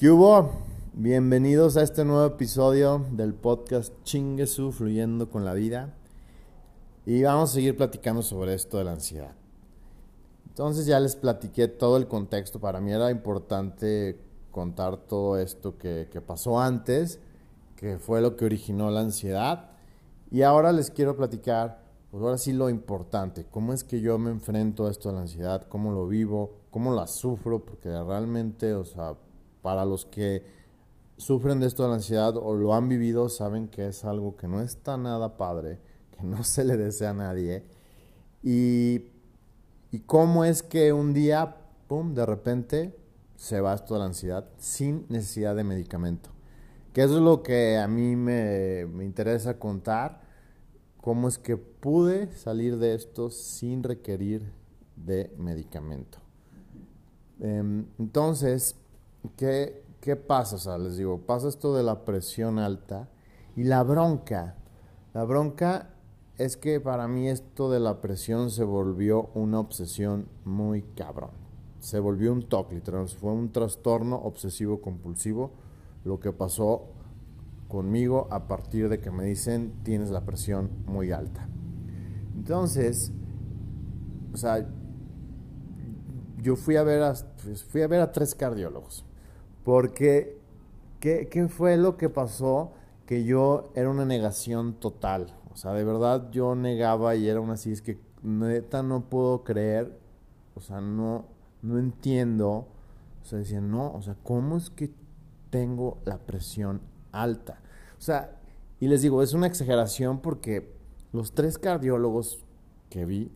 ¿Qué hubo? Bienvenidos a este nuevo episodio del podcast Chinguesu Fluyendo con la Vida. Y vamos a seguir platicando sobre esto de la ansiedad. Entonces ya les platiqué todo el contexto. Para mí era importante contar todo esto que, que pasó antes, que fue lo que originó la ansiedad. Y ahora les quiero platicar, pues ahora sí lo importante, cómo es que yo me enfrento a esto de la ansiedad, cómo lo vivo, cómo la sufro, porque realmente, o sea, para los que sufren de esto de la ansiedad o lo han vivido, saben que es algo que no está nada padre, que no se le desea a nadie. Y, cómo es que un día, pum, de repente se va esto de la ansiedad sin necesidad de medicamento. Que eso es lo que a mí me, me interesa contar, cómo es que pude salir de esto sin requerir de medicamento. Em, entonces, ¿qué, ¿qué pasa? O sea, les digo, pasa esto de la presión alta y la bronca. La bronca es que para mí esto de la presión se volvió una obsesión muy cabrón. Se volvió un TOC, literal. Fue un trastorno obsesivo compulsivo lo que pasó conmigo a partir de que me dicen tienes la presión muy alta. Entonces, o sea, yo fui a ver a, fui a ver a tres cardiólogos. Porque, ¿qué, ¿qué fue lo que pasó? Que yo era una negación total. O sea, de verdad yo negaba y era una así, es que neta no puedo creer, o sea, no, no entiendo. O sea, decía, no, o sea, ¿cómo es que tengo la presión alta? O sea, y les digo, es una exageración porque los tres cardiólogos que vi,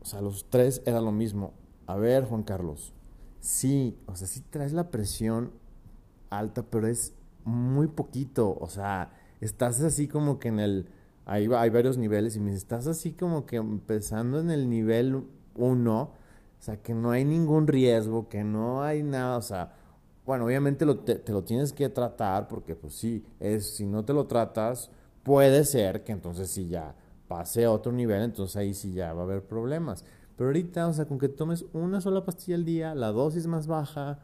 o sea, los tres era lo mismo. A ver, Juan Carlos, sí, o sea, sí traes la presión alta, pero es muy poquito, o sea, estás así como que en el, hay, hay varios niveles y me dice, estás así como que empezando en el nivel 1, o sea, que no hay ningún riesgo, que no hay nada, o sea, bueno, obviamente lo, te, te, lo tienes que tratar porque pues sí, es, si no te lo tratas, puede ser que entonces sí ya pase a otro nivel, entonces ahí sí ya va a haber problemas. Pero ahorita, o sea, con que tomes una sola pastilla al día, la dosis más baja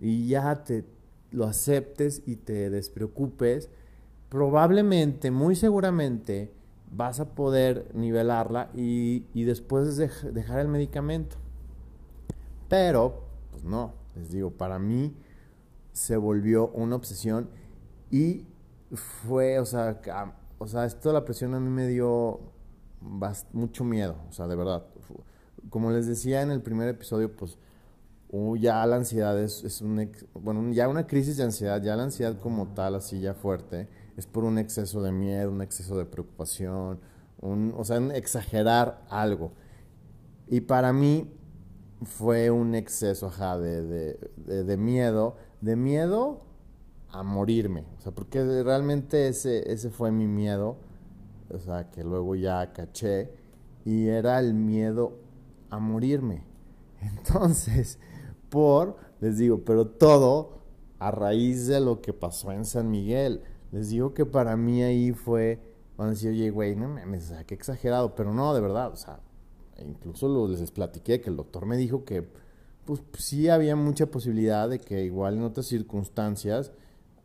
y ya te lo aceptes y te despreocupes, probablemente, muy seguramente, vas a poder nivelarla y, y después de, dejar el medicamento. Pero, pues no, les digo, para mí se volvió una obsesión y fue, o sea, o sea, esto de la presión a mí me dio mucho miedo, o sea, de verdad. Como les decía en el primer episodio, pues ya la ansiedad es, es un, bueno, ya una crisis de ansiedad, ya la ansiedad como tal, así ya fuerte, es por un exceso de miedo, un exceso de preocupación, un, o sea, exagerar algo. Y para mí fue un exceso, ajá, de, de, de, de miedo, de miedo a morirme, o sea, porque realmente ese, ese fue mi miedo, o sea, que luego ya caché, y era el miedo a morirme. Entonces, por, les digo, pero todo a raíz de lo que pasó en San Miguel. Les digo que para mí ahí fue, van a decir, oye, güey, no me, qué exagerado, pero no, de verdad, o sea, incluso lo, les platiqué que el doctor me dijo que, pues sí había mucha posibilidad de que igual en otras circunstancias,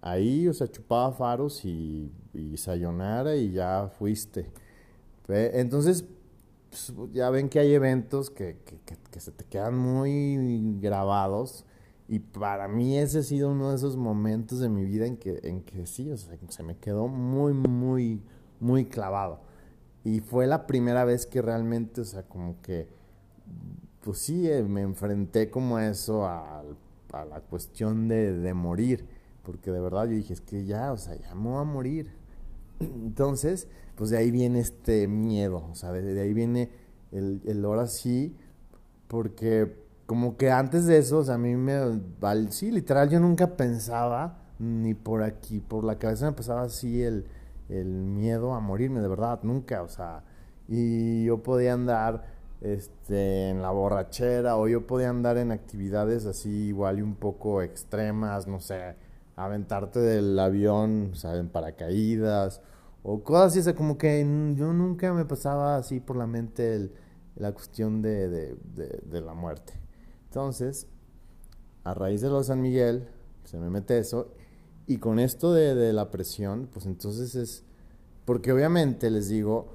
ahí, o sea, chupaba faros y, y y ya fuiste. Entonces, pues, ya ven que hay eventos que, que, que, se te quedan muy grabados. Y para mí ese ha sido uno de esos momentos de mi vida en que, en que sí, o sea, se me quedó muy, muy, muy clavado. Y fue la primera vez que realmente, o sea, como que, pues sí, eh, me enfrenté como a eso, a, a la cuestión de, de, morir. Porque de verdad yo dije, es que ya, o sea, ya me voy a morir. Entonces, pues de ahí viene este miedo, o sea, de, de ahí viene el, el, ahora sí, porque como que antes de eso, o sea, a mí me, sí, literal, yo nunca pensaba, ni por aquí, por la cabeza me pasaba así el, el miedo a morirme, de verdad, nunca, o sea, y yo podía andar este, en la borrachera o yo podía andar en actividades así igual y un poco extremas, no sé, aventarte del avión, o sea, en paracaídas, o cosas así, o sea, como que yo nunca me pasaba así por la mente la cuestión de, de, de, la muerte. Entonces, a raíz de lo de San Miguel, se me mete eso. Y con esto de, la presión, pues entonces es, porque obviamente les digo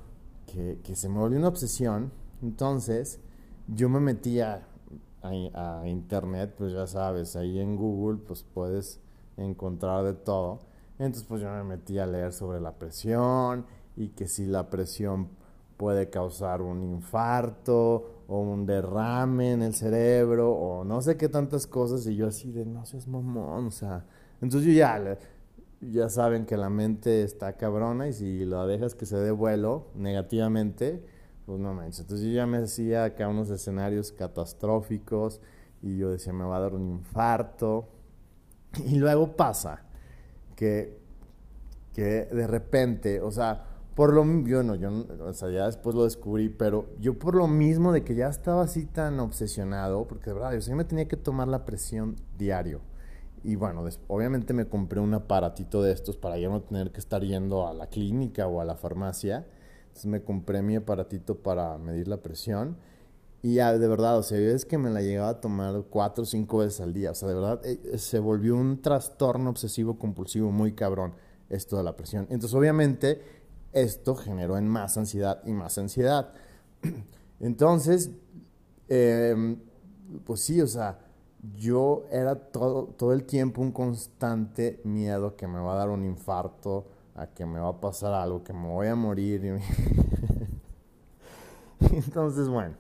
que, se me volvió una obsesión, entonces yo me metía a, internet, pues ya sabes, ahí en Google pues puedes encontrar de todo. Entonces pues yo me metí a leer sobre la presión y que si la presión puede causar un infarto o un derrame en el cerebro o no sé qué tantas cosas y yo así de no seas mamón, o sea, entonces yo ya ya saben que la mente está cabrona y si lo dejas que se dé vuelo negativamente, pues no manches. Entonces yo ya me hacía acá unos escenarios catastróficos y yo decía me va a dar un infarto y luego pasa que que de repente, o sea, por lo yo no, yo o sea, ya después lo descubrí, pero yo por lo mismo de que ya estaba así tan obsesionado, porque de verdad, yo me tenía que tomar la presión diario. Y bueno, obviamente me compré un aparatito de estos para ya no tener que estar yendo a la clínica o a la farmacia. Entonces me compré mi aparatito para medir la presión. Y ya, de verdad, o sea, es que me la llegaba a tomar cuatro o cinco veces al día. O sea, de verdad, eh, se volvió un trastorno obsesivo compulsivo muy cabrón esto de la presión. Entonces, obviamente, esto generó en más ansiedad y más ansiedad. Entonces, eh, pues sí, o sea, yo era todo, todo el tiempo un constante miedo que me va a dar un infarto, a que me va a pasar algo, que me voy a morir. Entonces, bueno,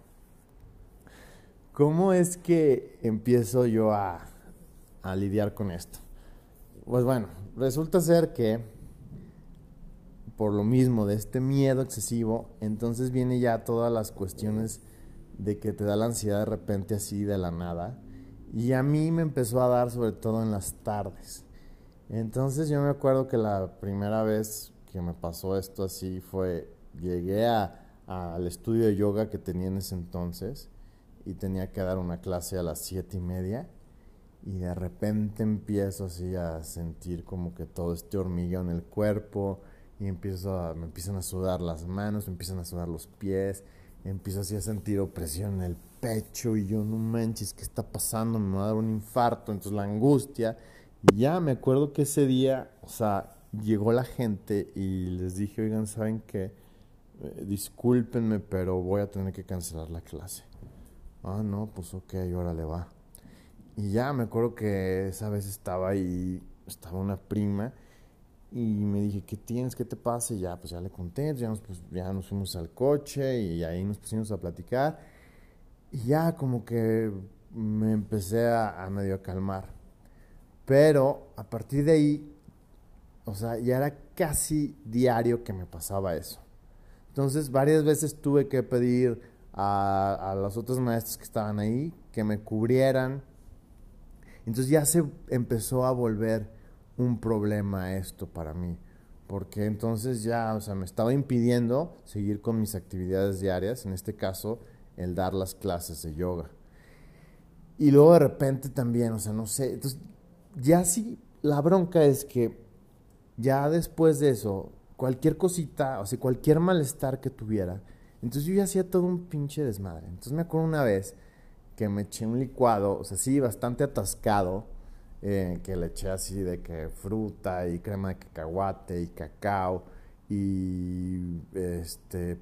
¿cómo es que empiezo yo a, a lidiar con esto? Pues bueno, resulta ser que por lo mismo de este miedo excesivo, entonces viene ya todas las cuestiones de que te da la ansiedad de repente así de la nada. Y a mí me empezó a dar sobre todo en las tardes. Entonces yo me acuerdo que la primera vez que me pasó esto así fue, llegué al estudio de yoga que tenía en ese entonces y tenía que dar una clase a las siete y media y de repente empiezo así a sentir como que todo este hormigueo en el cuerpo, y empiezo me empiezan a sudar las manos, me empiezan a sudar los pies, empiezo así a sentir opresión en el pecho y yo no manches, ¿qué está pasando? Me va a dar un infarto, entonces la angustia. Y ya me acuerdo que ese día, o sea, llegó la gente y les dije, oigan, ¿saben qué? Eh, discúlpenme, pero voy a tener que cancelar la clase. Ah, no, pues ok, ahora le va. Y ya me acuerdo que esa vez estaba ahí, estaba una prima y me dije, ¿qué tienes? ¿Qué te pasa? Y ya, pues ya le conté, ya nos, pues, ya nos fuimos al coche y ahí nos pusimos a platicar. Y ya como que me empecé a, medio calmar. Pero a partir de ahí, o sea, ya era casi diario que me pasaba eso. Entonces, varias veces tuve que pedir a, a los otros maestros que estaban ahí que me cubrieran. Entonces ya se empezó a volver un problema esto para mí, porque entonces ya, o sea, me estaba impidiendo seguir con mis actividades diarias, en este caso, el dar las clases de yoga. Y luego de repente también, o sea, no sé, entonces ya sí, la bronca es que ya después de eso, cualquier cosita, o sea, cualquier malestar que tuviera, entonces yo ya hacía todo un pinche desmadre. Entonces me acuerdo una vez que me eché un licuado, o sea, sí, bastante atascado, eh, que le eché así de que fruta y crema de cacahuate y cacao y este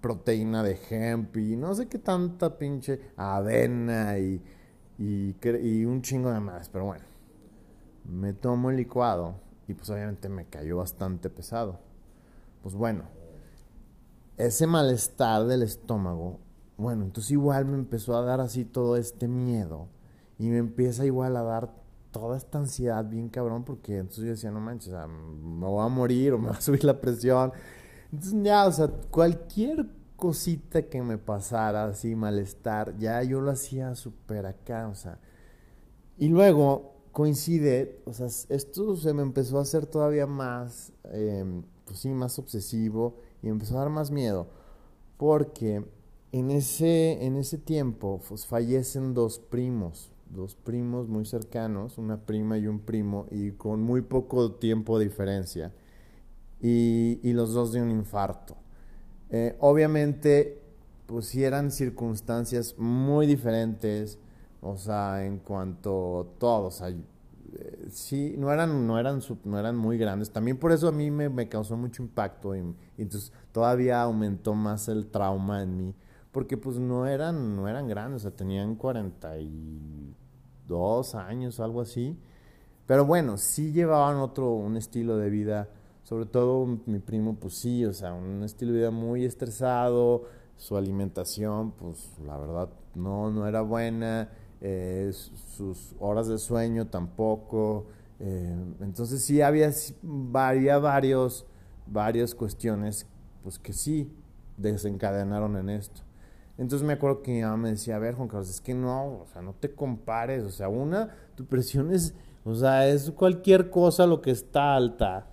proteína de hemp y no sé qué tanta pinche avena y, y, y un chingo de más, pero bueno, me tomo el licuado y pues obviamente me cayó bastante pesado. Pues bueno, ese malestar del estómago, bueno, entonces igual me empezó a dar así todo este miedo y me empieza igual a dar toda esta ansiedad bien cabrón porque entonces yo decía, no manches, me voy a morir o me va a subir la presión. Entonces ya, o sea, cualquier cosita que me pasara, así, malestar, ya yo lo hacía súper acá, o sea. Y luego coincide, o sea, esto se me empezó a hacer todavía más, em, pues sí, más obsesivo y empezó a dar más miedo. Porque en ese, en ese tiempo pues, fallecen dos primos dos primos muy cercanos, una prima y un primo, y con muy poco tiempo de diferencia, y, y los dos de un infarto. Eh, obviamente, pues eran circunstancias muy diferentes, o sea, en cuanto a todo, o sea, sí, no eran, no, eran, no eran muy grandes. También por eso a mí me, me causó mucho impacto y, entonces todavía aumentó más el trauma en mí. Porque pues no eran, no eran grandes, o sea, tenían 42 años, algo así. Pero bueno, sí llevaban otro, un estilo de vida, sobre todo mi primo, pues sí, o sea, un estilo de vida muy estresado, su alimentación, pues la verdad no, no era buena, eh, sus horas de sueño tampoco. Eh, entonces sí había, varios, varias cuestiones pues que sí desencadenaron en esto. Entonces me acuerdo que mi mamá me decía, a ver Juan Carlos, es que no, o sea, no te compares, o sea, una, tu presión es, o sea, es cualquier cosa lo que está alta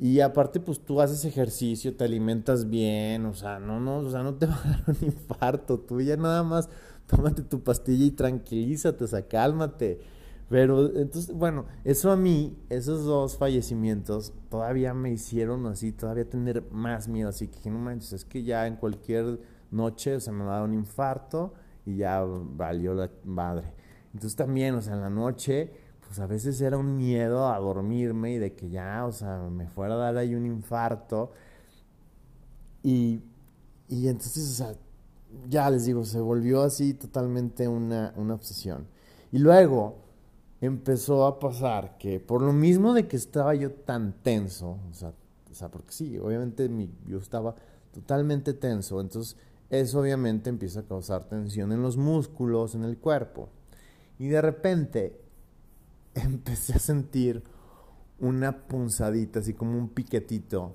y aparte, pues tú haces ejercicio, te alimentas bien, o sea, no, no, o sea, no te va a dar un infarto. Tú ya nada más tómate tu pastilla y tranquilízate, o sea, cálmate. Pero entonces, bueno, eso a mí, esos dos fallecimientos, todavía me hicieron así, todavía tener más miedo. Así que no manches, es que ya en cualquier noche, o sea, me va a dar un infarto y ya valió la madre. Entonces también, o sea, en la noche pues a veces era un miedo a dormirme y de que ya, o sea, me fuera a dar ahí un infarto. Y, y entonces, o sea, ya les digo, se volvió así totalmente una, una obsesión. Y luego empezó a pasar que por lo mismo de que estaba yo tan tenso, o sea, porque sí, obviamente yo estaba totalmente tenso, entonces eso obviamente empieza a causar tensión en los músculos, en el cuerpo. Y de repente empecé a sentir una punzadita, así como un piquetito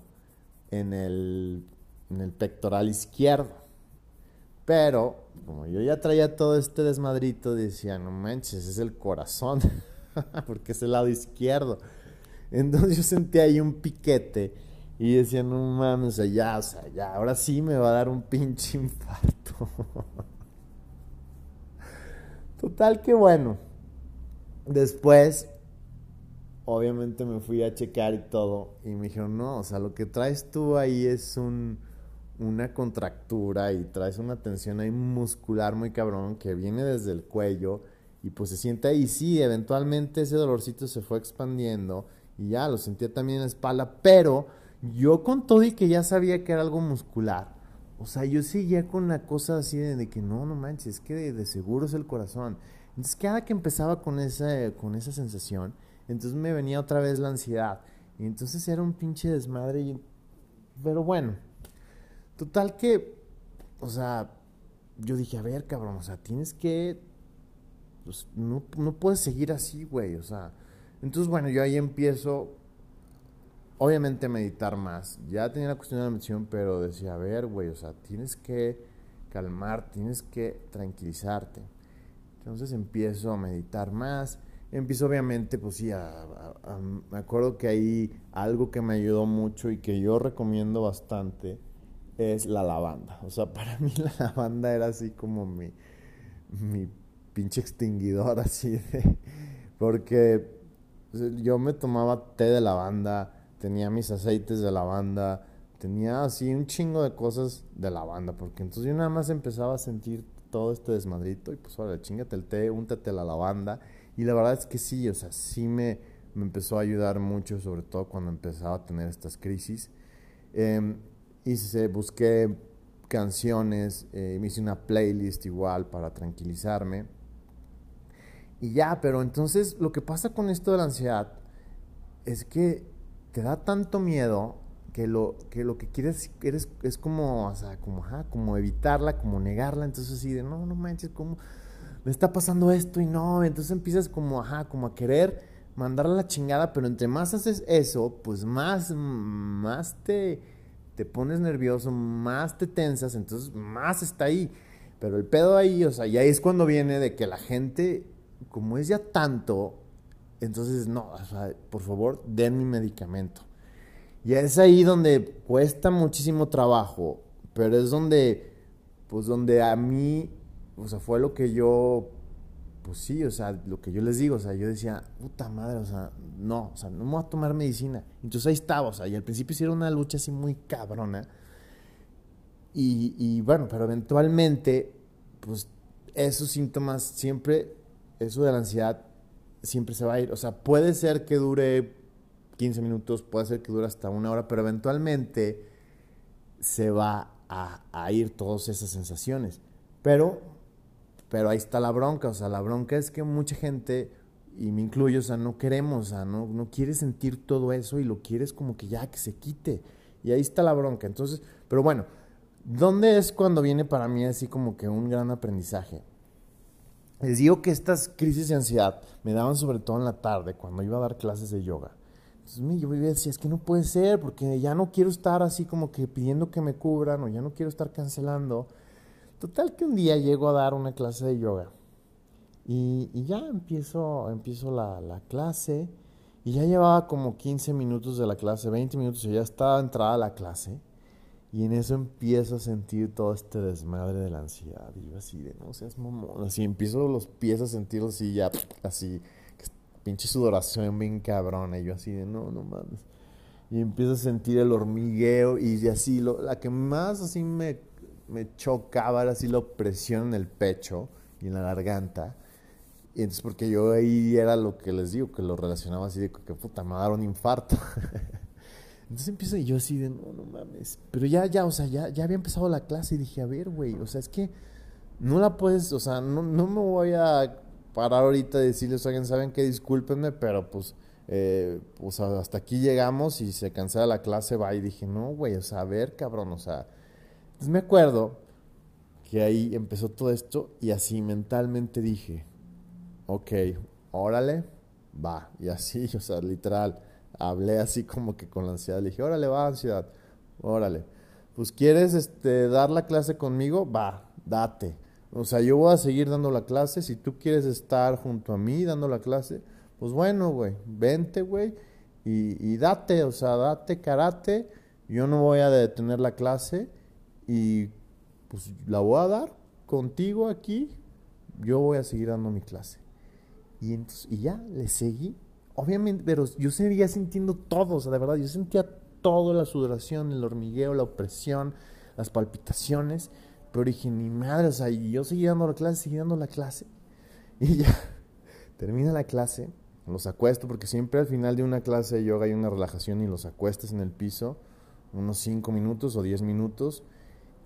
en el, en el pectoral izquierdo. Pero, como yo ya traía todo este desmadrito, decía, no manches, es el corazón, porque es el lado izquierdo. Entonces yo sentí ahí un piquete y decía, no mames, o sea, ya, o sea, ya, ahora sí me va a dar un pinche infarto. Total que bueno Después, obviamente me fui a checar y todo. Y me dijeron, no, o sea, lo que traes tú ahí es un, una contractura y traes una tensión ahí muscular muy cabrón que viene desde el cuello y pues se siente ahí. Sí, eventualmente ese dolorcito se fue expandiendo y ya lo sentía también en la espalda, pero yo con todo y que ya sabía que era algo muscular. O sea, yo seguía con la cosa así de, que no, no manches, es que de seguro es el corazón. Entonces cada que empezaba con esa, con esa sensación, entonces me venía otra vez la ansiedad. Y entonces era un pinche desmadre. Pero bueno, total que, o sea, yo dije, a ver, cabrón, o sea, tienes que, pues, no, no puedes seguir así, güey, o sea. Entonces, bueno, yo ahí empiezo, obviamente, a meditar más. Ya tenía la cuestión de la meditación, pero decía, a ver, güey, o sea, tienes que calmar, tienes que tranquilizarte. Entonces empiezo a meditar más. Empiezo obviamente, pues sí, me acuerdo que ahí algo que me ayudó mucho y que yo recomiendo bastante es la lavanda. O sea, para mí la lavanda era así como mi, mi pinche extinguidor, así de... Porque yo me tomaba té de lavanda, tenía mis aceites de lavanda, tenía así un chingo de cosas de lavanda, porque entonces yo nada más empezaba a sentir todo este desmadrito y pues ahora chingate el té, úntate la lavanda. Y la verdad es que sí, o sea, sí me, me empezó a ayudar mucho, sobre todo cuando empezaba a tener estas crisis. Eh, hice, busqué canciones, eh, me hice una playlist igual para tranquilizarme. Y ya, pero entonces lo que pasa con esto de la ansiedad es que te da tanto miedo que lo que, lo que quieres eres, es como, o sea, como, como evitarla, como negarla, entonces así de, no, no manches, ¿cómo me está pasando esto y no? Entonces empiezas como, ajá, como a querer mandarla a la chingada, pero entre más haces eso, pues más, más te, te pones nervioso, más te tensas, entonces más está ahí. Pero el pedo ahí, o sea, y ahí es cuando viene de que la gente, como es ya tanto, entonces no, o sea, por favor, den mi medicamento. Y es ahí donde cuesta muchísimo trabajo, pero es donde, pues donde a mí, o sea, fue lo que yo, pues sí, o sea, lo que yo les digo, o sea, yo decía, puta madre, o sea, no, o sea, no me voy a tomar medicina. Entonces ahí estaba, o sea, y al principio sí era una lucha así muy cabrona. Y, y bueno, pero eventualmente, pues esos síntomas siempre, eso de la ansiedad, siempre se va a ir. O sea, puede ser que dure 15 minutos, puede ser que dure hasta una hora, pero eventualmente se va a, a ir todas esas sensaciones. Pero, pero ahí está la bronca, o sea, la bronca es que mucha gente, y me incluyo, o sea, no queremos, o sea, no, no quieres sentir todo eso y lo quieres como que ya, que se quite. Y ahí está la bronca. Entonces, pero bueno, ¿dónde es cuando viene para mí así como que un gran aprendizaje? Les digo que estas crisis de ansiedad me daban sobre todo en la tarde cuando iba a dar clases de yoga. Entonces yo decía, es que no puede ser, porque ya no quiero estar así como que pidiendo que me cubran o ya no quiero estar cancelando. Total que un día llego a dar una clase de yoga. Y, ya empiezo, empiezo la, la, clase. Y ya llevaba como 15 minutos de la clase, 20 minutos y ya estaba entrada la clase. Y en eso empiezo a sentir todo este desmadre de la ansiedad. Y yo así de no seas mamón, así empiezo los pies a sentirlos así ya, así, pinche sudoración bien cabrona. Y yo así de no, no mames. Y empiezo a sentir el hormigueo y así, lo, la que más así me me chocaba así la opresión en el pecho y en la garganta. Entonces, porque yo ahí era lo que les digo, que lo relacionaba así de que puta, me va a dar un infarto. entonces empiezo y yo así de, no, no mames. Pero ya, ya, o sea, ya, ya había empezado la clase y dije, a ver, güey, o sea, es que no la puedes, o sea, no, no me voy a parar ahorita y decirles, oigan, ¿saben qué? Discúlpenme, pero pues, eh, pues hasta aquí llegamos y se cancela la clase, va. Y dije, no, güey, o sea, a ver, cabrón, o sea entonces me acuerdo que ahí empezó todo esto y así mentalmente dije, ok, órale, va. Y así, o sea, literal, hablé así como que con la ansiedad. Le dije, órale, va, ansiedad, órale. Pues quieres este, dar la clase conmigo, va, date. O sea, yo voy a seguir dando la clase. Si tú quieres estar junto a mí dando la clase, pues bueno, güey, vente, güey, y, y date, o sea, date karate. Yo no voy a detener la clase y pues la voy a dar contigo aquí, yo voy a seguir dando mi clase. Y, entonces, y ya, le seguí. Obviamente, pero yo seguía sintiendo todo, o sea, de verdad, yo sentía toda la sudoración, el hormigueo, la opresión, las palpitaciones. Pero dije, mi madre, o sea, y yo seguía dando la clase, seguía dando la clase. Y ya, termina la clase, los acuesto, porque siempre al final de una clase de yoga hay una relajación y los acuestas en el piso, unos 5 minutos o 10 minutos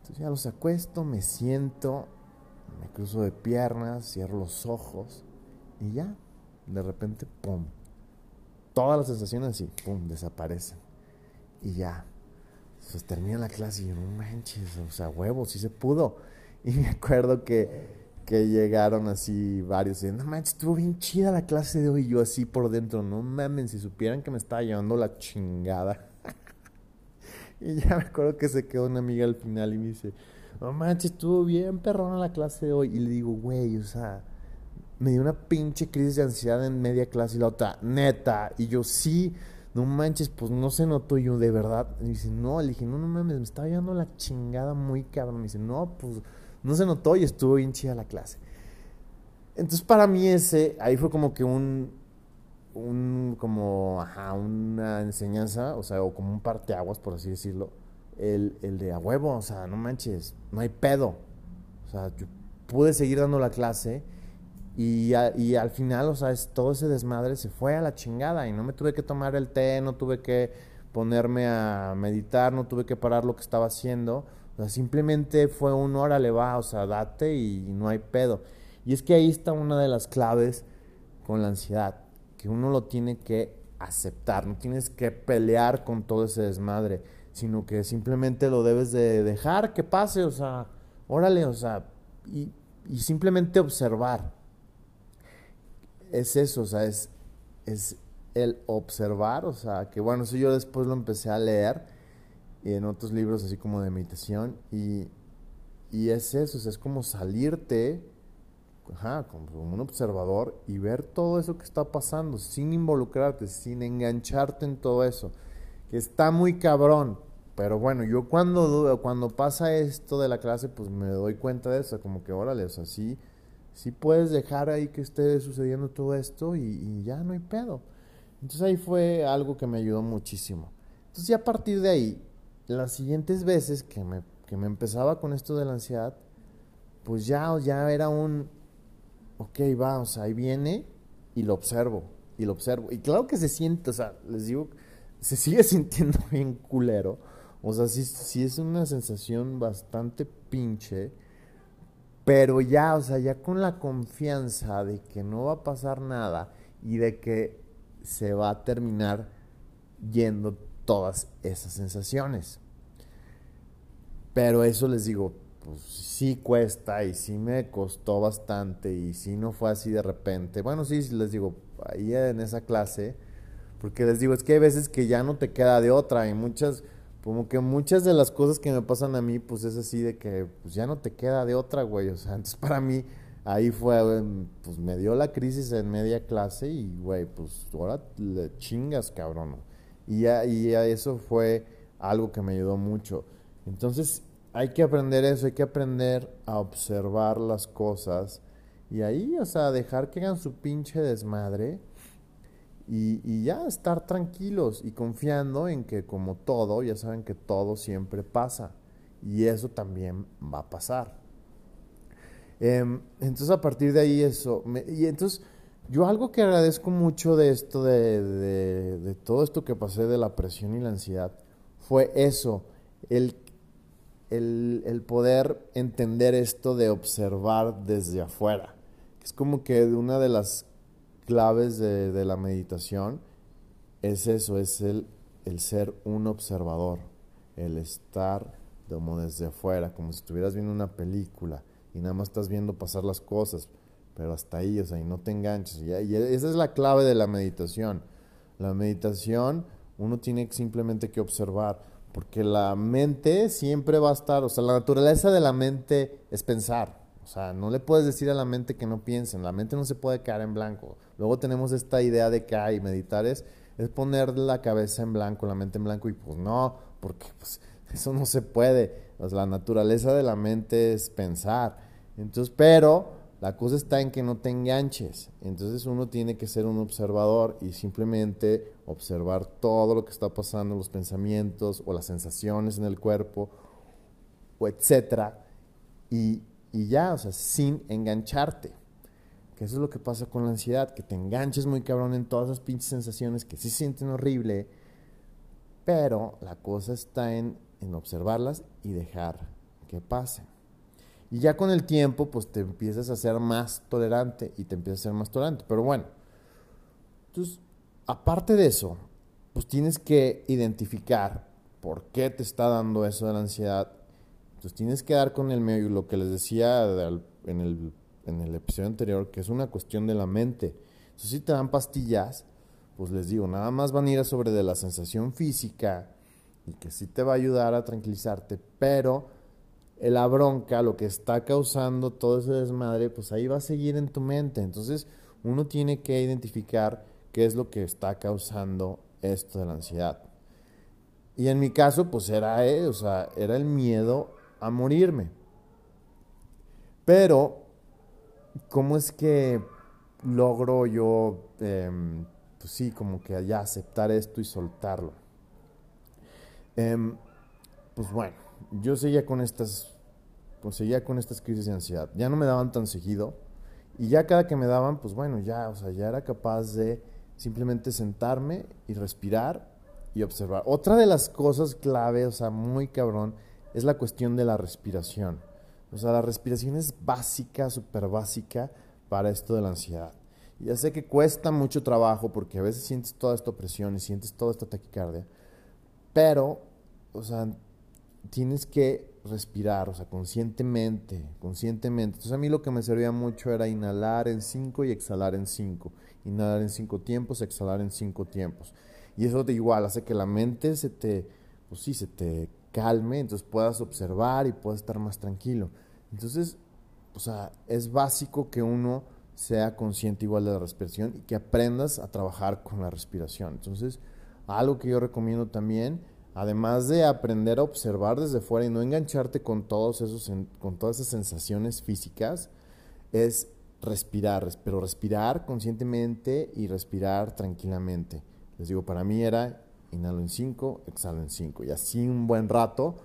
entonces ya los acuesto, me siento, me cruzo de piernas, cierro los ojos y ya, de repente, ¡pum! Todas las sensaciones así, ¡pum! desaparecen. Y ya, pues termina la clase y yo, no manches, o sea, huevos, sí se pudo. Y me acuerdo que, que llegaron así varios y no manches, estuvo bien chida la clase de hoy. Y yo así por dentro, no mames, si supieran que me estaba llevando la chingada. Y ya me acuerdo que se quedó una amiga al final y me dice, no manches, estuvo bien perrona la clase de hoy. Y le digo, güey, o sea, me dio una pinche crisis de ansiedad en media clase y la otra, neta. Y yo, sí, no manches, pues no se notó yo, de verdad. Y dice, no, le dije, no, no mames, me estaba llevando la chingada muy cabrón. Me dice, no, pues no se notó y estuvo bien chida la clase. Entonces para mí ese, ahí fue como que un, un como una enseñanza, o sea, o como un parteaguas, por así decirlo, el, el de a huevo, o sea, no manches, no hay pedo. O sea, yo pude seguir dando la clase y, y al final, o sea, es, todo ese desmadre se fue a la chingada y no me tuve que tomar el té, no tuve que ponerme a meditar, no tuve que parar lo que estaba haciendo. O sea, simplemente fue un hora le va, o sea, date y no hay pedo. Y es que ahí está una de las claves con la ansiedad que uno lo tiene que aceptar, no tienes que pelear con todo ese desmadre, sino que simplemente lo debes de dejar que pase, o sea, órale, o sea, y, simplemente observar. Es eso, o sea, es, es el observar, o sea, que bueno, eso yo después lo empecé a leer y en otros libros así como de meditación y, y es eso, o sea, es como salirte ajá, como un observador y ver todo eso que está pasando sin involucrarte, sin engancharte en todo eso, que está muy cabrón. Pero bueno, yo cuando, cuando pasa esto de la clase, pues me doy cuenta de eso, como que órale, o sea, sí, puedes dejar ahí que esté sucediendo todo esto y, ya no hay pedo. Entonces ahí fue algo que me ayudó muchísimo. Entonces ya a partir de ahí, las siguientes veces que me, que me empezaba con esto de la ansiedad, pues ya, ya era un, ok, va, o sea, ahí viene, y lo observo, y lo observo. Y claro que se siente, o sea, les digo, se sigue sintiendo bien culero. O sea, sí, sí es una sensación bastante pinche. Pero ya, o sea, ya con la confianza de que no va a pasar nada y de que se va a terminar yendo todas esas sensaciones. Pero eso les digo, pues sí cuesta y sí me costó bastante y sí no fue así de repente. Bueno, sí, les digo, ahí en esa clase, porque les digo, es que hay veces que ya no te queda de otra y muchas, como que muchas de las cosas que me pasan a mí, pues es así de que pues ya no te queda de otra, güey. O sea, entonces para mí ahí fue, pues me dio la crisis en media clase y, güey, pues ahora le chingas, cabrón. Y ya, y ya eso fue algo que me ayudó mucho. Entonces hay que aprender eso, hay que aprender a observar las cosas y ahí, o sea, dejar que hagan su pinche desmadre y, y, ya estar tranquilos y confiando en que como todo, ya saben que todo siempre pasa y eso también va a pasar. Em, entonces a partir de ahí eso, y entonces yo algo que agradezco mucho de esto, de, de, de todo esto que pasé de la presión y la ansiedad, fue eso, el el, poder entender esto de observar desde afuera. Es como que una de las claves de, la meditación es eso, es el, ser un observador, el estar como desde afuera, como si estuvieras viendo una película y nada más estás viendo pasar las cosas, pero hasta ahí, o sea, y no te enganches. Y, y esa es la clave de la meditación. La meditación, uno tiene simplemente que observar porque la mente siempre va a estar, o sea, la naturaleza de la mente es pensar. O sea, no le puedes decir a la mente que no piensen, la mente no se puede quedar en blanco. Luego tenemos esta idea de que hay meditar es, es poner la cabeza en blanco, la mente en blanco, y pues no, porque pues, eso no se puede. O sea, la naturaleza de la mente es pensar. Entonces, pero la cosa está en que no te enganches. Entonces uno tiene que ser un observador y simplemente observar todo lo que está pasando, los pensamientos o las sensaciones en el cuerpo, o etcétera. Y, ya, o sea, sin engancharte. Que eso es lo que pasa con la ansiedad, que te enganches muy cabrón en todas esas pinches sensaciones que sí sienten horrible, pero la cosa está en, en observarlas y dejar que pasen. Y ya con el tiempo, pues te empiezas a ser más tolerante y te empiezas a ser más tolerante. Pero bueno, entonces, aparte de eso, pues tienes que identificar por qué te está dando eso de la ansiedad. Entonces tienes que dar con el medio, lo que les decía en el, en el episodio anterior, que es una cuestión de la mente. Entonces, si te dan pastillas, pues les digo, nada más van a ir sobre de la sensación física y que sí te va a ayudar a tranquilizarte, pero la bronca, lo que está causando todo ese desmadre, pues ahí va a seguir en tu mente. Entonces, uno tiene que identificar qué es lo que está causando esto de la ansiedad. Y en mi caso, pues era, eh, o sea, era el miedo a morirme. Pero, ¿cómo es que logro yo, em, pues sí, como que ya aceptar esto y soltarlo? Em, pues bueno, yo seguía con estas pues seguía con estas crisis de ansiedad. Ya no me daban tan seguido y ya cada que me daban, pues bueno, ya, o sea, ya era capaz de simplemente sentarme y respirar y observar. Otra de las cosas clave, o sea, muy cabrón, es la cuestión de la respiración. O sea, la respiración es básica, súper básica para esto de la ansiedad. Y ya sé que cuesta mucho trabajo porque a veces sientes toda esta opresión y sientes toda esta taquicardia, pero, o sea, tienes que respirar, o sea, conscientemente, conscientemente. Entonces a mí lo que me servía mucho era inhalar en cinco y exhalar en cinco. Inhalar en cinco tiempos, exhalar en cinco tiempos. Y eso de igual hace que la mente se te, pues sí, se te calme, entonces puedas observar y puedas estar más tranquilo. Entonces, o sea, es básico que uno sea consciente igual de la respiración y que aprendas a trabajar con la respiración. Entonces, algo que yo recomiendo también además de aprender a observar desde fuera y no engancharte con, todos esos, con todas esas sensaciones físicas, es respirar, pero respirar conscientemente y respirar tranquilamente. Les digo, para mí era inhalo en 5, exhalo en 5, y así un buen rato,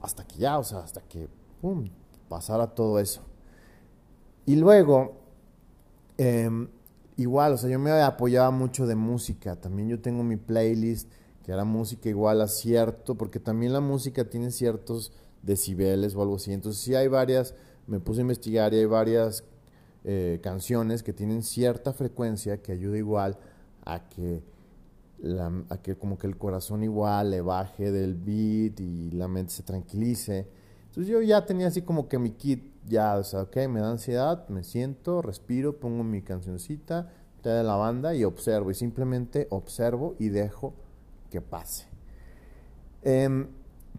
hasta que ya, o sea, hasta que pasara todo eso. Y luego, em, igual, o sea, yo me apoyaba mucho de música. También yo tengo mi playlist que era música igual a cierto, porque también la música tiene ciertos decibeles o algo así. Entonces sí hay varias, me puse a investigar y hay varias eh, canciones que tienen cierta frecuencia que ayuda igual a que, la, a que como que el corazón igual le baje del beat y la mente se tranquilice. Entonces yo ya tenía así como que mi kit, ya, o sea, ok, me da ansiedad, me siento, respiro, pongo mi cancioncita, de la banda y observo. Y simplemente observo y dejo que pase. Em,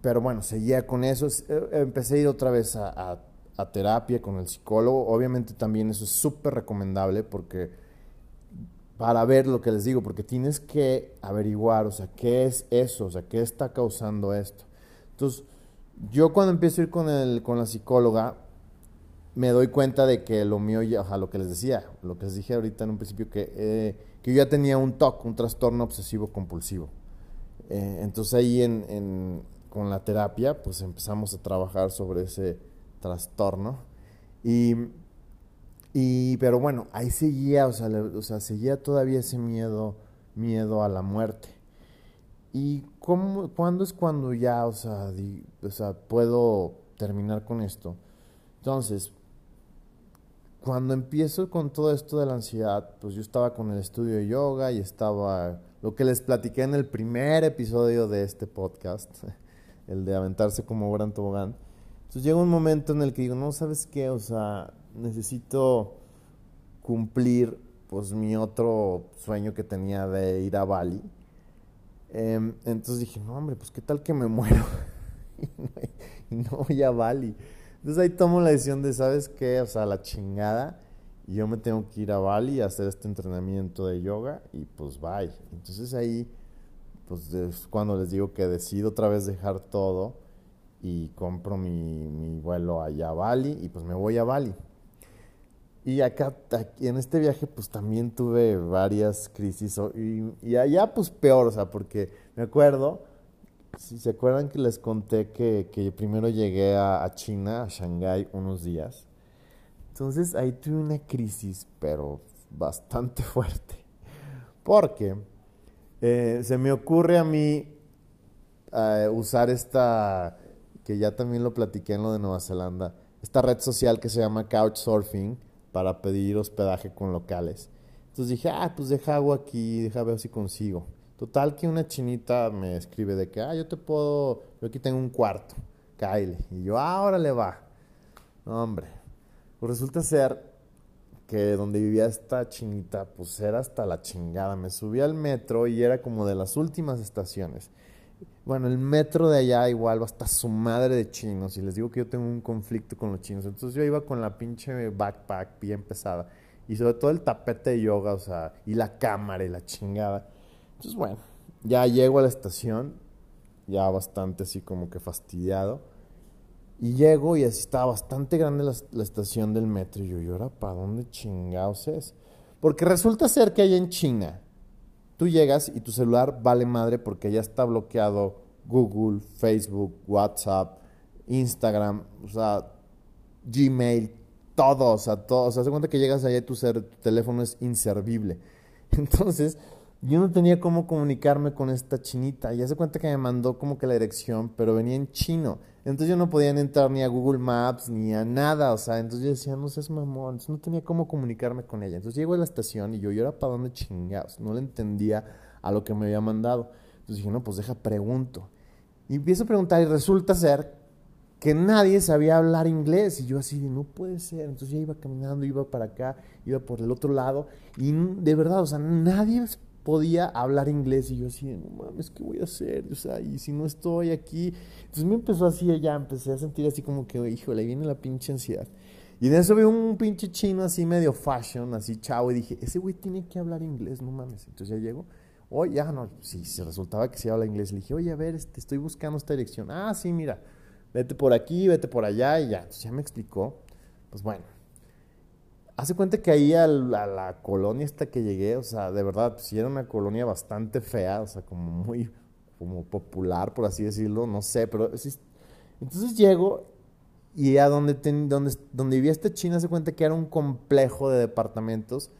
pero bueno, seguía con eso. Eh, empecé a ir otra vez a, terapia con el psicólogo. Obviamente también eso es súper recomendable porque para ver lo que les digo, porque tienes que averiguar, o sea, qué es eso, o sea, qué está causando esto. Entonces, yo cuando empiezo a ir con, el, con la psicóloga, me doy cuenta de que lo mío, ya, o lo que les decía, lo que les dije ahorita en un principio, que, eh, que yo ya tenía un TOC, un trastorno obsesivo compulsivo. Eh, entonces ahí en, con la terapia, pues empezamos a trabajar sobre ese trastorno. Y, y pero bueno, ahí seguía, o sea, o sea, seguía todavía ese miedo, miedo a la muerte. ¿Y cómo, cuándo es cuando ya, o sea, o sea, puedo terminar con esto? Entonces, cuando empiezo con todo esto de la ansiedad, pues yo estaba con el estudio de yoga y estaba lo que les platiqué en el primer episodio de este podcast, el de aventarse como gran tobogán. Entonces llega un momento en el que digo, no, ¿sabes qué? O sea, necesito cumplir pues mi otro sueño que tenía de ir a Bali. Em, entonces dije, no, hombre, pues qué tal que me muero y no voy a Bali. Entonces ahí tomo la decisión de, ¿sabes qué? O sea, la chingada y yo me tengo que ir a Bali a hacer este entrenamiento de yoga y pues bye. Entonces ahí, pues es cuando les digo que decido otra vez dejar todo y compro mi, mi vuelo allá a Bali y pues me voy a Bali. Y acá, en este viaje, pues también tuve varias crisis. Y, y, allá, pues peor, o sea, porque me acuerdo, si se acuerdan que les conté que, que primero llegué a, a China, a Shanghái, unos días. Entonces ahí tuve una crisis, pero bastante fuerte. Porque eh, se me ocurre a mí eh, usar esta, que ya también lo platiqué en lo de Nueva Zelanda, esta red social que se llama Couchsurfing para pedir hospedaje con locales. Entonces dije, ah, pues deja agua aquí, deja ver si consigo. Total que una chinita me escribe de que, ah, yo te puedo, yo aquí tengo un cuarto, Kyle. Y yo, ah, le va. Hombre, pues resulta ser que donde vivía esta chinita, pues era hasta la chingada. Me subí al metro y era como de las últimas estaciones. Bueno, el metro de allá igual va hasta su madre de chinos. Y les digo que yo tengo un conflicto con los chinos. Entonces yo iba con la pinche backpack bien pesada. Y sobre todo el tapete de yoga, o sea, y la cámara y la chingada. Entonces, bueno, ya llego a la estación, ya bastante así como que fastidiado. Y llego y así estaba bastante grande la, estación del metro. Y yo, ¿y ahora para dónde chingados es? Porque resulta ser que allá en China, tú llegas y tu celular vale madre porque ya está bloqueado Google, Facebook, WhatsApp, Instagram, o sea, Gmail, todo, o sea, todo. O sea, se cuenta que llegas allá y tu teléfono es inservible. Entonces, yo no tenía cómo comunicarme con esta chinita. Y hace cuenta que me mandó como que la dirección, pero venía en chino. Entonces yo no podía entrar ni a Google Maps ni a nada. O sea, entonces yo decía, no seas mamón. No tenía cómo comunicarme con ella. Entonces llego a la estación y yo, ¿y ahora para dónde chingados? No le entendía a lo que me había mandado. Entonces dije, no, pues deja, pregunto. Y empiezo a preguntar y resulta ser que nadie sabía hablar inglés. Y yo así, no puede ser. Entonces ya iba caminando, iba para acá, iba por el otro lado. Y de verdad, o sea, nadie podía hablar inglés y yo así, no mames, ¿qué voy a hacer? O sea, y si no estoy aquí. Entonces me empezó así ya, empecé a sentir así como que, híjole, viene la pinche ansiedad. Y de eso veo un pinche chino así medio fashion, así chavo, y dije, ese güey tiene que hablar inglés, no mames. Entonces ya llego, oye, ya no, si se resultaba que sí habla inglés, le dije, oye, a ver, este, estoy buscando esta dirección. Ah, sí, mira, vete por aquí, vete por allá, y ya. Entonces ya me explicó. Pues bueno, Hace cuenta que ahí a la, colonia esta que llegué, o sea, de verdad, pues sí era una colonia bastante fea, o sea, como muy como popular, por así decirlo, no sé, pero entonces llego y a donde, donde, donde vivía esta china se cuenta que era un complejo de departamentos,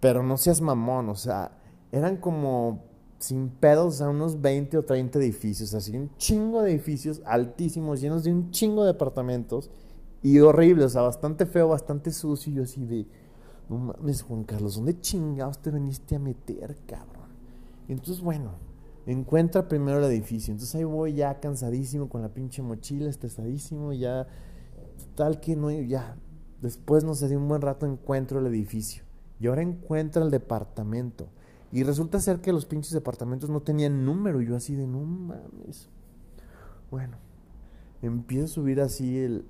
pero no seas mamón, o sea, eran como sin pedos, a unos 20 o 30 edificios, así un chingo de edificios altísimos, llenos de un chingo de departamentos y horrible, o sea, bastante feo, bastante sucio. Y yo así de, no mames, Juan Carlos, ¿dónde chingados te viniste a meter, cabrón? Y entonces, bueno, encuentra primero el edificio. Entonces ahí voy ya cansadísimo con la pinche mochila, estresadísimo, ya tal que no, ya. Después, no sé, de un buen rato encuentro el edificio. Y ahora encuentro el departamento. Y resulta ser que los pinches departamentos no tenían número. Y yo así de, no mames. Bueno, empiezo a subir así el,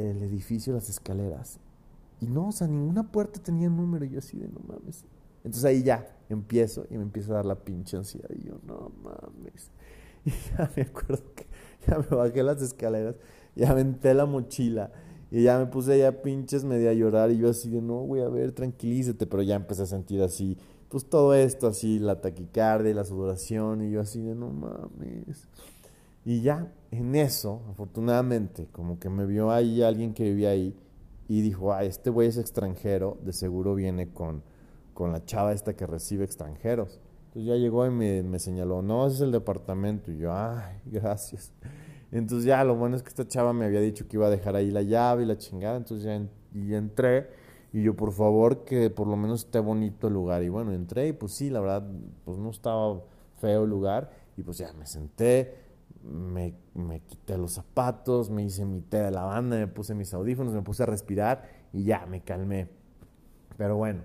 el edificio, las escaleras. Y no, o sea, ninguna puerta tenía número. Y yo así de, no mames. Entonces ahí ya empiezo y me empiezo a dar la pinche ansiedad. Y yo, no mames. Y ya me acuerdo que ya me bajé las escaleras, ya aventé la mochila. Y ya me puse ya pinches media a llorar. Y yo así de, no, voy a ver, tranquilízate. Pero ya empecé a sentir así, pues todo esto, así, la taquicardia, la sudoración. Y yo así de, no mames. Y ya en eso, afortunadamente, como que me vio ahí alguien que vivía ahí y dijo, ah, este güey es extranjero, de seguro viene con, con la chava esta que recibe extranjeros. Entonces ya llegó y me, señaló, no, ese es el departamento. Y yo, ay, gracias. Entonces ya lo bueno es que esta chava me había dicho que iba a dejar ahí la llave y la chingada. Entonces ya y entré y yo, por favor, que por lo menos esté bonito el lugar. Y bueno, entré y pues sí, la verdad, pues no estaba feo el lugar. Y pues ya me senté, me, me, quité los zapatos, me hice mi té de lavanda, me puse mis audífonos, me puse a respirar y ya me calmé. Pero bueno,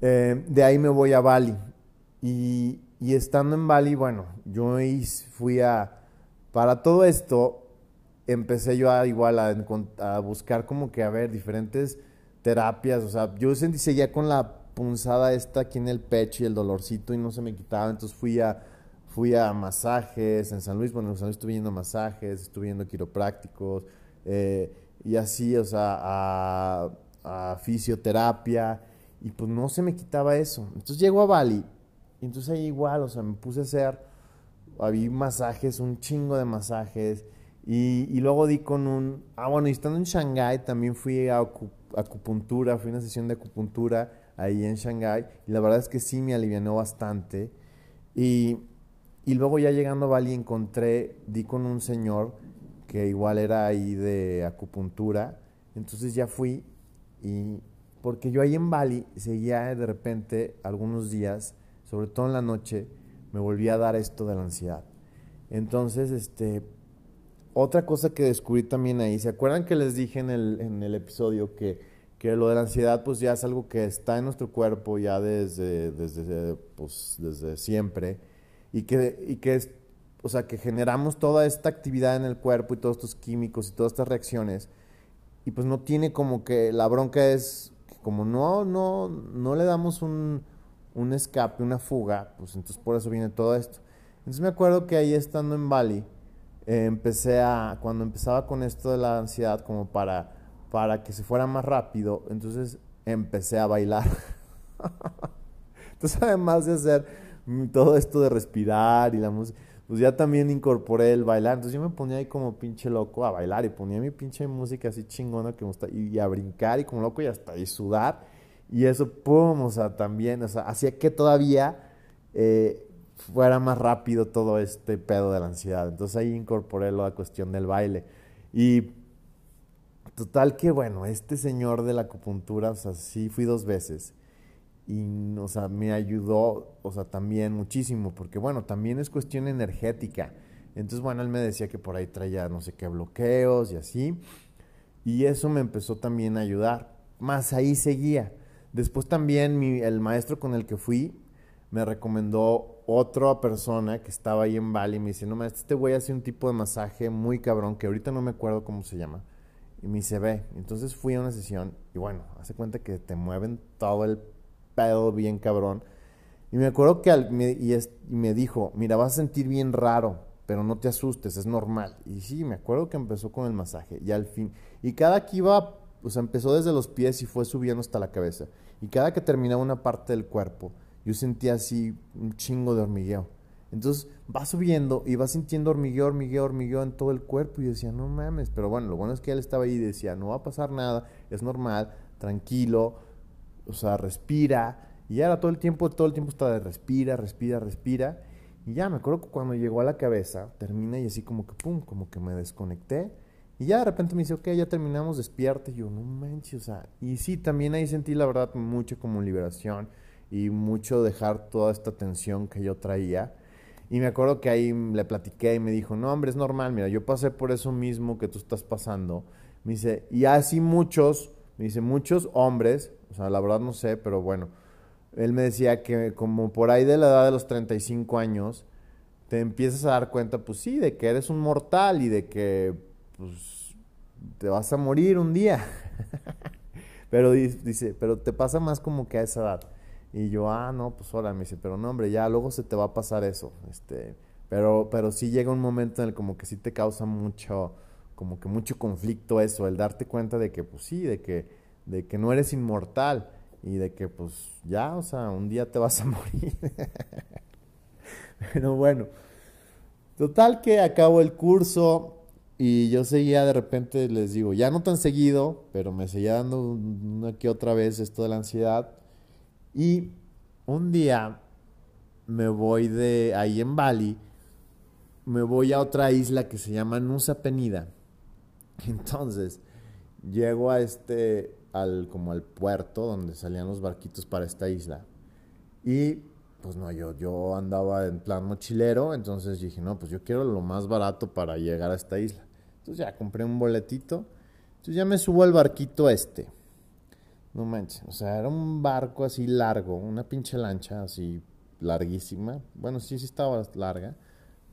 eh, de ahí me voy a Bali. Y, y, estando en Bali, bueno, yo fui a... Para todo esto, empecé yo a igual a, a buscar como que, a ver, diferentes terapias. O sea, yo seguía con la punzada esta aquí en el pecho y el dolorcito y no se me quitaba. Entonces fui a fui a masajes en San Luis, bueno, en San Luis estuve yendo a masajes, estuve yendo quiroprácticos, eh, y así, o sea, a, a, fisioterapia, y pues no se me quitaba eso. Entonces llego a Bali, y entonces ahí igual, o sea, me puse a hacer, había masajes, un chingo de masajes, y, y luego di con un, ah, bueno, y estando en Shanghái también fui a acupuntura, fui a una sesión de acupuntura ahí en Shanghái, y la verdad es que sí me alivianó bastante, y y luego ya llegando a Bali encontré, di con un señor que igual era ahí de acupuntura. Entonces ya fui y porque yo ahí en Bali seguía de repente algunos días, sobre todo en la noche, me volvía a dar esto de la ansiedad. Entonces, este, otra cosa que descubrí también ahí, ¿se acuerdan que les dije en el, en el episodio que, que lo de la ansiedad pues ya es algo que está en nuestro cuerpo ya desde, desde, pues, desde siempre? Y que, y que es, o sea, que generamos toda esta actividad en el cuerpo y todos estos químicos y todas estas reacciones, y pues no tiene como que la bronca es que como no, no, no le damos un, un escape, una fuga, pues entonces por eso viene todo esto. Entonces me acuerdo que ahí estando en Bali, eh, empecé a, cuando empezaba con esto de la ansiedad, como para, para que se fuera más rápido, entonces empecé a bailar. entonces además de hacer todo esto de respirar y la música, pues ya también incorporé el bailar. Entonces yo me ponía ahí como pinche loco a bailar y ponía mi pinche música así chingona que me gusta y, a brincar y como loco y hasta y sudar. Y eso, pum, o sea, también, o sea, hacía que todavía eh, fuera más rápido todo este pedo de la ansiedad. Entonces ahí incorporé la cuestión del baile. Y total que, bueno, este señor de la acupuntura, o sea, sí fui dos veces y, o sea, me ayudó, o sea, también muchísimo, porque bueno, también es cuestión energética. Entonces, bueno, él me decía que por ahí traía no sé qué bloqueos y así, y eso me empezó también a ayudar. Más ahí seguía. Después también mi, el maestro con el que fui me recomendó otra persona que estaba ahí en Bali me dice, no maestro, este güey hace un tipo de masaje muy cabrón que ahorita no me acuerdo cómo se llama. Y me dice, ve. Entonces fui a una sesión y bueno, hace cuenta que te mueven todo el pedo bien cabrón. Y me acuerdo que y, me dijo, mira, vas a sentir bien raro, pero no te asustes, es normal. Y sí, me acuerdo que empezó con el masaje y al fin, y cada que iba, o sea, empezó desde los pies y fue subiendo hasta la cabeza. Y cada que terminaba una parte del cuerpo, yo sentía así un chingo de hormigueo. Entonces va subiendo y va sintiendo hormigueo, hormigueo, hormigueo en todo el cuerpo. Y yo decía, no mames. Pero bueno, lo bueno es que él estaba ahí y decía, no va a pasar nada, es normal, tranquilo, o sea, respira Y ya era todo el tiempo, todo el tiempo estaba de respira, respira, respira. Y ya me acuerdo que cuando llegó a la cabeza, termina y así como que pum, como que me desconecté. Y ya de repente me dice, ok, ya terminamos, despierte. Y yo, no manches, o sea. Y sí, también ahí sentí la verdad mucho como liberación y mucho dejar toda esta tensión que yo traía. Y me acuerdo que ahí le platiqué y me dijo, no, hombre, es normal, mira, yo pasé por eso mismo que tú estás pasando. Me dice, y así muchos, me dice, muchos hombres, sea, la verdad no sé, pero bueno, él me decía que como por ahí de la edad de los 35 años, te empiezas a dar cuenta, pues sí, de que eres un mortal y de que, pues, te vas a morir un día. pero dice, pero te pasa más como que a esa edad. Y yo, ah, no, pues hola, me dice, pero no, hombre, ya luego se te va a pasar eso. Este, pero, pero sí llega un momento en el como que sí te causa mucho, como que mucho conflicto eso, el darte cuenta de que, pues sí, de que, de que no eres inmortal y de que, pues ya, o sea, un día te vas a morir. pero bueno, total que acabo el curso y yo seguía de repente, les digo, ya no tan seguido, pero me seguía dando una que otra vez esto de la ansiedad. Y un día me voy de ahí en Bali, me voy a otra isla que se llama Nusa Penida. Entonces, llego a este, al, como al puerto donde salían los barquitos para esta isla. Y pues no, yo, yo andaba en plan mochilero, entonces dije, no, pues yo quiero lo más barato para llegar a esta isla. Entonces ya compré un boletito, entonces ya me subo al barquito este. No manches, o sea, era un barco así largo, una pinche lancha así larguísima. Bueno, sí, sí estaba larga,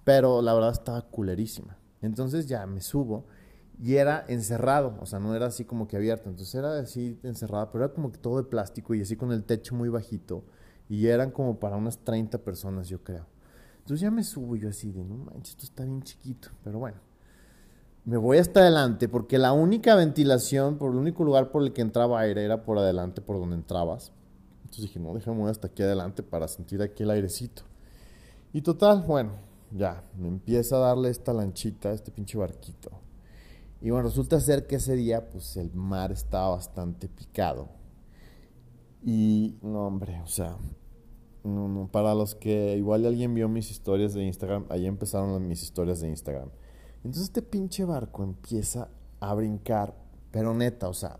pero la verdad estaba culerísima. Entonces ya me subo y era encerrado, o sea, no era así como que abierto. Entonces era así encerrado, pero era como que todo de plástico y así con el techo muy bajito. Y eran como para unas 30 personas, yo creo. Entonces ya me subo yo así de, no manches, esto está bien chiquito, pero bueno me voy hasta adelante porque la única ventilación, por el único lugar por el que entraba aire era por adelante, por donde entrabas. Entonces dije, no, déjame hasta aquí adelante para sentir aquí el airecito. Y total, bueno, ya, me empieza a darle esta lanchita, este pinche barquito. Y bueno, resulta ser que ese día, pues el mar estaba bastante picado. Y no, hombre, o sea, no, no, para los que igual alguien vio mis historias de Instagram, ahí empezaron mis historias de Instagram. Entonces este pinche barco empieza a brincar, pero neta, o sea,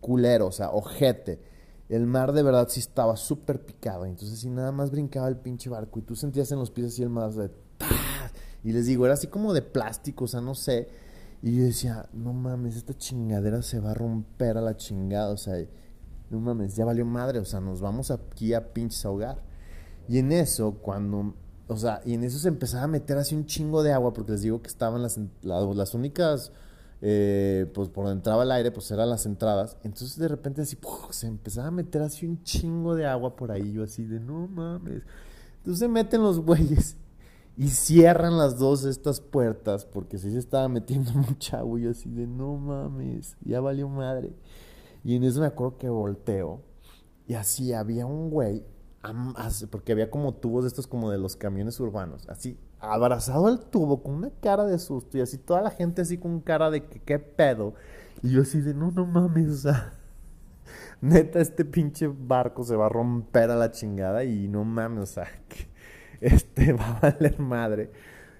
culero, o sea, ojete. El mar de verdad sí estaba súper picado. Entonces, si nada más brincaba el pinche barco y tú sentías en los pies así el mar de. Y les digo, era así como de plástico, o sea, no sé. Y yo decía, no mames, esta chingadera se va a romper a la chingada, o sea, no mames, ya valió madre, o sea, nos vamos aquí a pinches ahogar. Y en eso, cuando o sea, y en eso se empezaba a meter así un chingo de agua, porque les digo que estaban las, las, únicas, eh, pues por donde entraba el aire, pues eran las entradas. Entonces de repente así, se empezaba a meter así un chingo de agua por ahí, yo así de, no mames. Entonces se meten los güeyes y cierran las dos estas puertas, porque sí se estaba metiendo mucha agua, y así de, no mames, ya valió madre. Y en eso me acuerdo que volteo, y así había un güey porque había como tubos de estos como de los camiones urbanos, así, abrazado al tubo con una cara de susto y así toda la gente así con cara de que qué pedo. Y yo así de, no, no mames, o sea, neta, este pinche barco se va a romper a la chingada y no mames, o sea, que este va a valer madre.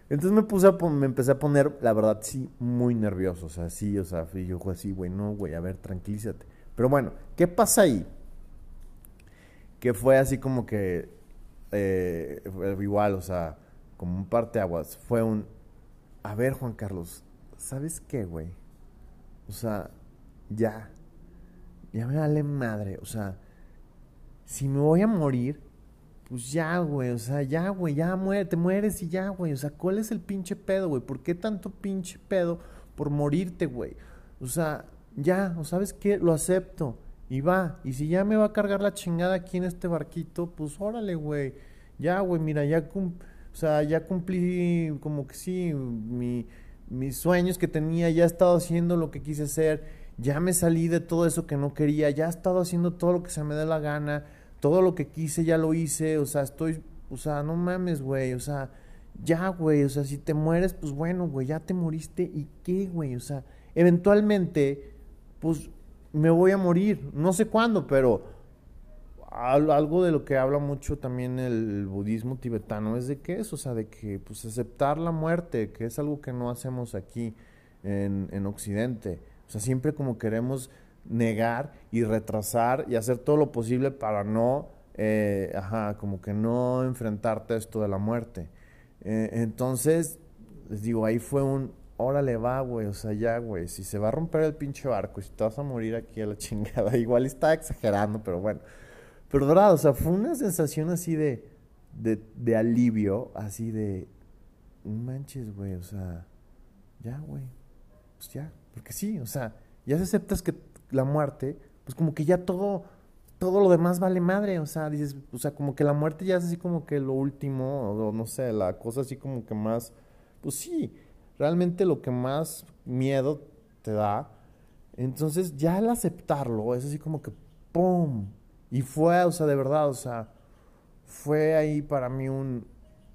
Entonces me puse a me empecé a poner, la verdad, sí, muy nervioso, o sea, sí, o sea, yo así, güey, no, güey, a ver, tranquilízate. Pero bueno, ¿qué pasa ahí? que fue así como que eh, igual, o sea, como un parteaguas. Fue un, a ver Juan Carlos, ¿sabes qué, güey? O sea, ya, ya me vale madre, o sea, si me voy a morir, pues ya, güey, o sea, ya, güey, ya muere, te mueres y ya, güey, o sea, ¿cuál es el pinche pedo, güey? ¿Por qué tanto pinche pedo por morirte, güey? O sea, ya, ¿o sabes qué? Lo acepto. Y va, y si ya me va a cargar la chingada aquí en este barquito, pues órale, güey. Ya, güey, mira, ya, o sea, ya cumplí como que sí, mi, mis sueños que tenía, ya he estado haciendo lo que quise hacer, ya me salí de todo eso que no quería, ya he estado haciendo todo lo que se me dé la gana, todo lo que quise ya lo hice, o sea, estoy, o sea, no mames, güey, o sea, ya, güey, o sea, si te mueres, pues bueno, güey, ya te moriste, ¿y qué, güey? O sea, eventualmente, pues me voy a morir, no sé cuándo, pero algo de lo que habla mucho también el budismo tibetano es de que es, o sea, de que pues aceptar la muerte, que es algo que no hacemos aquí en, en Occidente. O sea, siempre como queremos negar y retrasar y hacer todo lo posible para no, eh, ajá, como que no enfrentarte a esto de la muerte. Eh, entonces, les digo, ahí fue un, órale va, güey, o sea, ya, güey, si se va a romper el pinche barco y si te vas a morir aquí a la chingada, igual está exagerando, pero bueno. Pero verdad, o sea, fue una sensación así de, de, de alivio, así de, manches, güey, o sea, ya, güey, pues ya, porque sí, o sea, ya se aceptas que la muerte, pues como que ya todo, todo lo demás vale madre, o sea, dices, o sea, como que la muerte ya es así como que lo último, o no sé, la cosa así como que más, pues sí, realmente lo que más miedo te da. Entonces ya al aceptarlo es así como que ¡pum! Y fue, o sea, de verdad, o sea, fue ahí para mí un,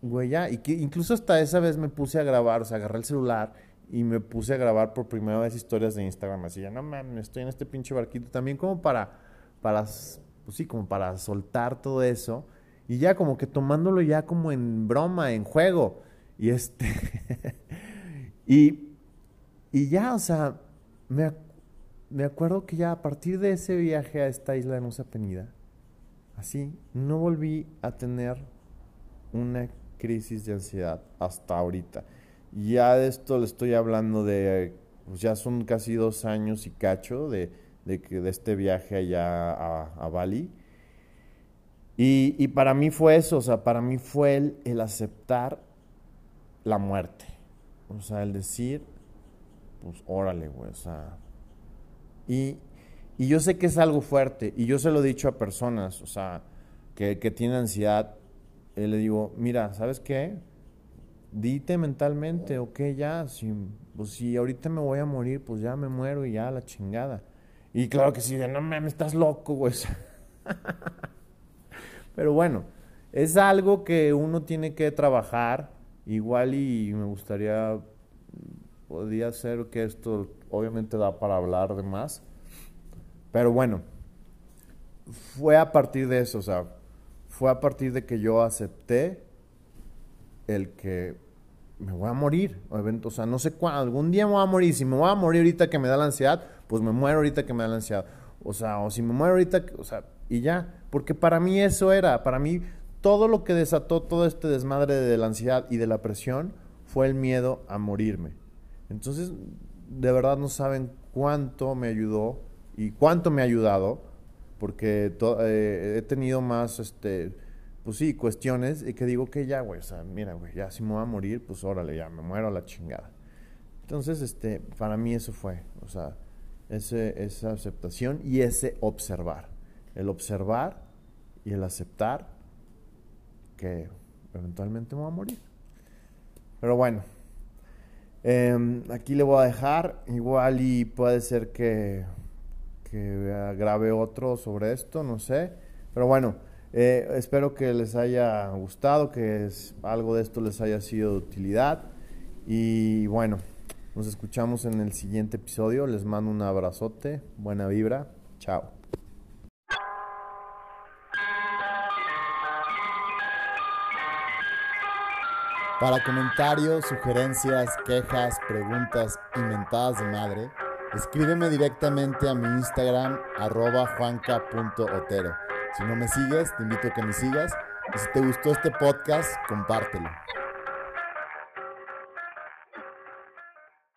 güey, ya, y que incluso hasta esa vez me puse a grabar, o sea, agarré el celular y me puse a grabar por primera vez historias de Instagram, así, ya no mames, estoy en este pinche barquito, también como para, para, pues sí, como para soltar todo eso, y ya como que tomándolo ya como en broma, en juego, y este, y, y ya, o sea, me, me acuerdo que ya a partir de ese viaje a esta isla de Nusa Penida, así, no volví a tener una crisis de ansiedad hasta ahorita. Ya de esto le estoy hablando de, pues ya son casi dos años y cacho de, de, de este viaje allá a, Bali. Y, y, para mí fue eso, o sea, para mí fue el, el aceptar la muerte. O sea, el decir, pues órale, güey, o sea. Y, y, yo sé que es algo fuerte, y yo se lo he dicho a personas, o sea, que, que tienen ansiedad. Eh, le digo, mira, ¿sabes qué? Dite mentalmente, ok, ya, si, pues si ahorita me voy a morir, pues ya me muero y ya la chingada. Y claro que sí, de no me estás loco, güey. Pero bueno, es algo que uno tiene que trabajar. Igual y me gustaría, podría ser que esto obviamente da para hablar de más. Pero bueno, fue a partir de eso, o sea, fue a partir de que yo acepté el que me voy a morir. O sea, no sé cuándo, algún día me voy a morir. Si me voy a morir ahorita que me da la ansiedad, pues me muero ahorita que me da la ansiedad. O sea, o si me muero ahorita, o sea, y ya. Porque para mí eso era, para mí todo lo que desató todo este desmadre de la ansiedad y de la presión fue el miedo a morirme. Entonces, de verdad no saben cuánto me ayudó y cuánto me ha ayudado, porque eh, he tenido más, este, pues sí, cuestiones y que digo que ya, güey, o sea, mira, güey, ya si me voy a morir, pues órale, ya me muero a la chingada. Entonces, este, para mí eso fue, o sea, ese, esa aceptación y ese observar. El observar y el aceptar que eventualmente me voy a morir. Pero bueno, em, aquí le voy a dejar, igual y puede ser que, que grabe otro sobre esto, no sé. Pero bueno. Eh, espero que les haya gustado, que algo de esto les haya sido de utilidad. Y bueno, nos escuchamos en el siguiente episodio. Les mando un abrazote, buena vibra. Chao. Para comentarios, sugerencias, quejas, preguntas inventadas de madre, escríbeme directamente a mi Instagram juanca.otero. Si no me sigues, te invito a que me sigas. Y si te gustó este podcast, compártelo.